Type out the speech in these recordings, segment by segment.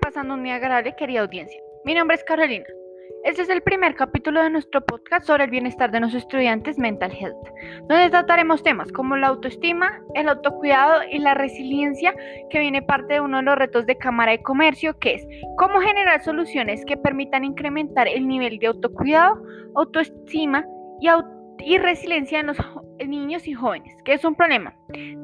pasando un día agradable, querida audiencia. Mi nombre es Carolina. Este es el primer capítulo de nuestro podcast sobre el bienestar de nuestros estudiantes Mental Health, donde trataremos temas como la autoestima, el autocuidado y la resiliencia, que viene parte de uno de los retos de Cámara de Comercio, que es cómo generar soluciones que permitan incrementar el nivel de autocuidado, autoestima y, y resiliencia en los niños y jóvenes, que es un problema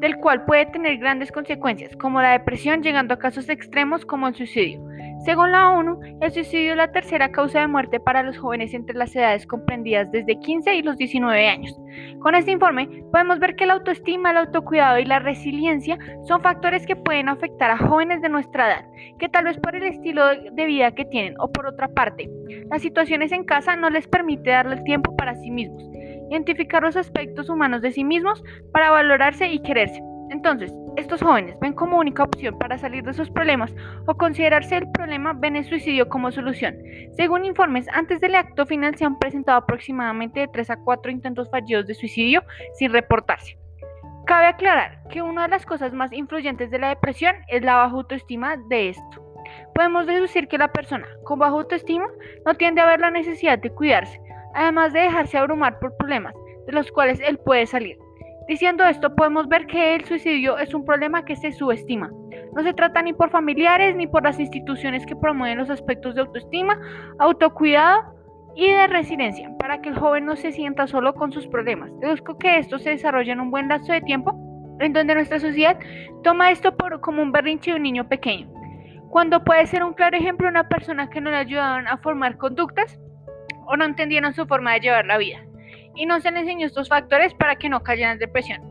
del cual puede tener grandes consecuencias, como la depresión, llegando a casos extremos como el suicidio. Según la ONU, el suicidio es la tercera causa de muerte para los jóvenes entre las edades comprendidas desde 15 y los 19 años. Con este informe podemos ver que la autoestima, el autocuidado y la resiliencia son factores que pueden afectar a jóvenes de nuestra edad, que tal vez por el estilo de vida que tienen o por otra parte, las situaciones en casa no les permite darle el tiempo para sí mismos identificar los aspectos humanos de sí mismos para valorarse y quererse. Entonces, estos jóvenes ven como única opción para salir de sus problemas o considerarse el problema ven el suicidio como solución. Según informes, antes del acto final se han presentado aproximadamente de 3 a 4 intentos fallidos de suicidio sin reportarse. Cabe aclarar que una de las cosas más influyentes de la depresión es la baja autoestima de esto. Podemos deducir que la persona con baja autoestima no tiende a ver la necesidad de cuidarse, además de dejarse abrumar por problemas de los cuales él puede salir. Diciendo esto, podemos ver que el suicidio es un problema que se subestima. No se trata ni por familiares ni por las instituciones que promueven los aspectos de autoestima, autocuidado y de resiliencia, para que el joven no se sienta solo con sus problemas. Deduzco que esto se desarrolla en un buen lapso de tiempo, en donde nuestra sociedad toma esto por, como un berrinche de un niño pequeño, cuando puede ser un claro ejemplo una persona que no le ayudaban a formar conductas o no entendieron su forma de llevar la vida y no se les enseñó estos factores para que no cayeran en depresión.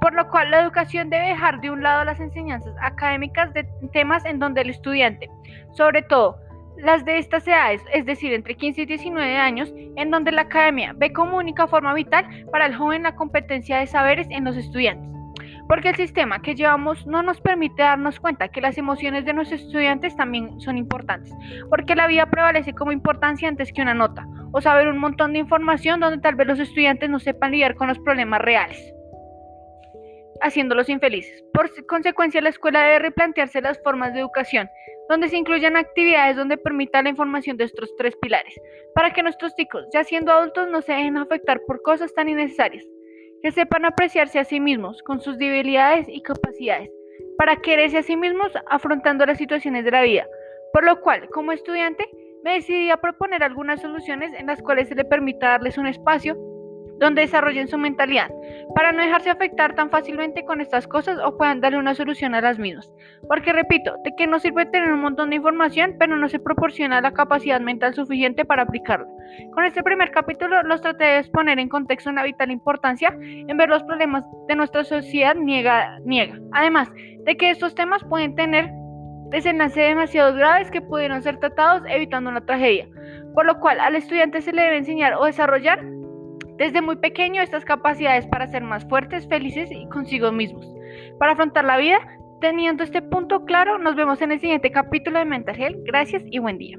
Por lo cual la educación debe dejar de un lado las enseñanzas académicas de temas en donde el estudiante, sobre todo las de estas edades, es decir, entre 15 y 19 años, en donde la academia ve como única forma vital para el joven la competencia de saberes en los estudiantes porque el sistema que llevamos no nos permite darnos cuenta que las emociones de nuestros estudiantes también son importantes, porque la vida prevalece como importancia antes que una nota, o saber un montón de información donde tal vez los estudiantes no sepan lidiar con los problemas reales, haciéndolos infelices. Por consecuencia, la escuela debe replantearse las formas de educación, donde se incluyan actividades donde permita la información de estos tres pilares, para que nuestros chicos, ya siendo adultos, no se dejen afectar por cosas tan innecesarias que sepan apreciarse a sí mismos con sus debilidades y capacidades, para quererse a sí mismos afrontando las situaciones de la vida. Por lo cual, como estudiante, me decidí a proponer algunas soluciones en las cuales se le permita darles un espacio donde desarrollen su mentalidad, para no dejarse afectar tan fácilmente con estas cosas o puedan darle una solución a las mismas. Porque repito, de que no sirve tener un montón de información, pero no se proporciona la capacidad mental suficiente para aplicarla. Con este primer capítulo los traté de exponer en contexto una vital importancia en ver los problemas de nuestra sociedad niega, niega. Además de que estos temas pueden tener desenlaces demasiado graves que pudieron ser tratados evitando una tragedia. Por lo cual al estudiante se le debe enseñar o desarrollar desde muy pequeño estas capacidades para ser más fuertes, felices y consigo mismos. Para afrontar la vida, teniendo este punto claro, nos vemos en el siguiente capítulo de Mental Health. Gracias y buen día.